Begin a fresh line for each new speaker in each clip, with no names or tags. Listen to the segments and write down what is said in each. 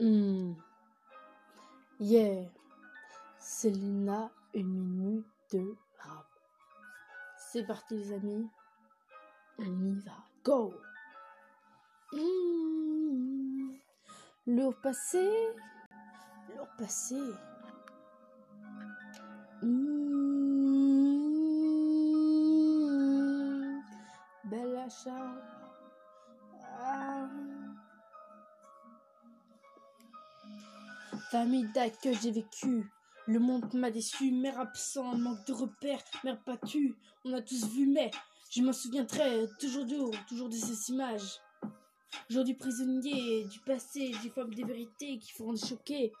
Mmh. Hier, yeah. Célina, une minute de rap. C'est parti, les amis. On y va. Go! Mmh. Lourd passé, lourd passé. Ah. Famille d'accueil, j'ai vécu. Le monde m'a déçu, mère absent, manque de repères, mère battue. On a tous vu, mais je m'en souviendrai toujours de toujours de ces images. Aujourd'hui prisonnier du passé, femmes des vérités qui feront choquer.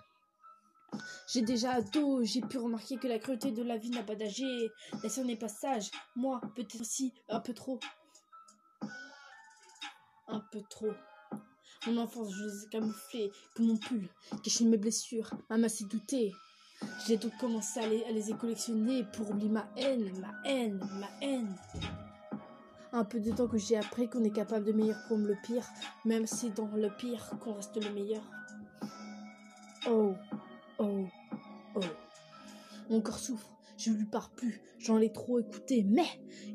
J'ai déjà ado, j'ai pu remarquer que la cruauté de la vie n'a pas d'âge. La science n'est pas sage. Moi, peut-être aussi un peu trop. Un peu trop. Mon enfance, je les ai camouflés comme mon pull, caché mes blessures, m'a s'est douté. J'ai donc commencé à les, à les collectionner pour oublier ma haine, ma haine, ma haine. Un peu de temps que j'ai appris qu'on est capable de meilleur pour le pire, même si dans le pire qu'on reste le meilleur. Oh, oh, oh. Mon corps souffre, je lui parle plus, j'en ai trop écouté, mais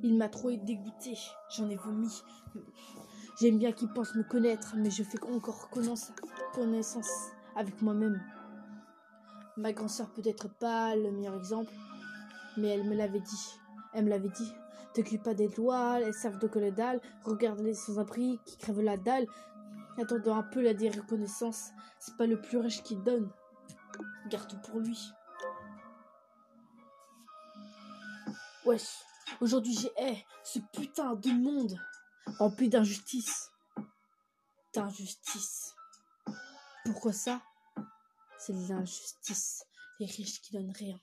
il m'a trop dégoûté, j'en ai vomi. J'aime bien qu'il pense me connaître, mais je fais encore connaissance avec moi-même. Ma grande sœur peut être pas le meilleur exemple, mais elle me l'avait dit. Elle me l'avait dit. T'occupe pas des lois, elles servent de que la dalle. Regarde les sans-abri qui crèvent la dalle. Attendant un peu la reconnaissance, c'est pas le plus riche qui donne. Garde tout pour lui. Wesh, aujourd'hui j'ai hé, ce putain de monde rempli d'injustice. D'injustice. Pourquoi ça? C'est l'injustice. Les riches qui donnent rien.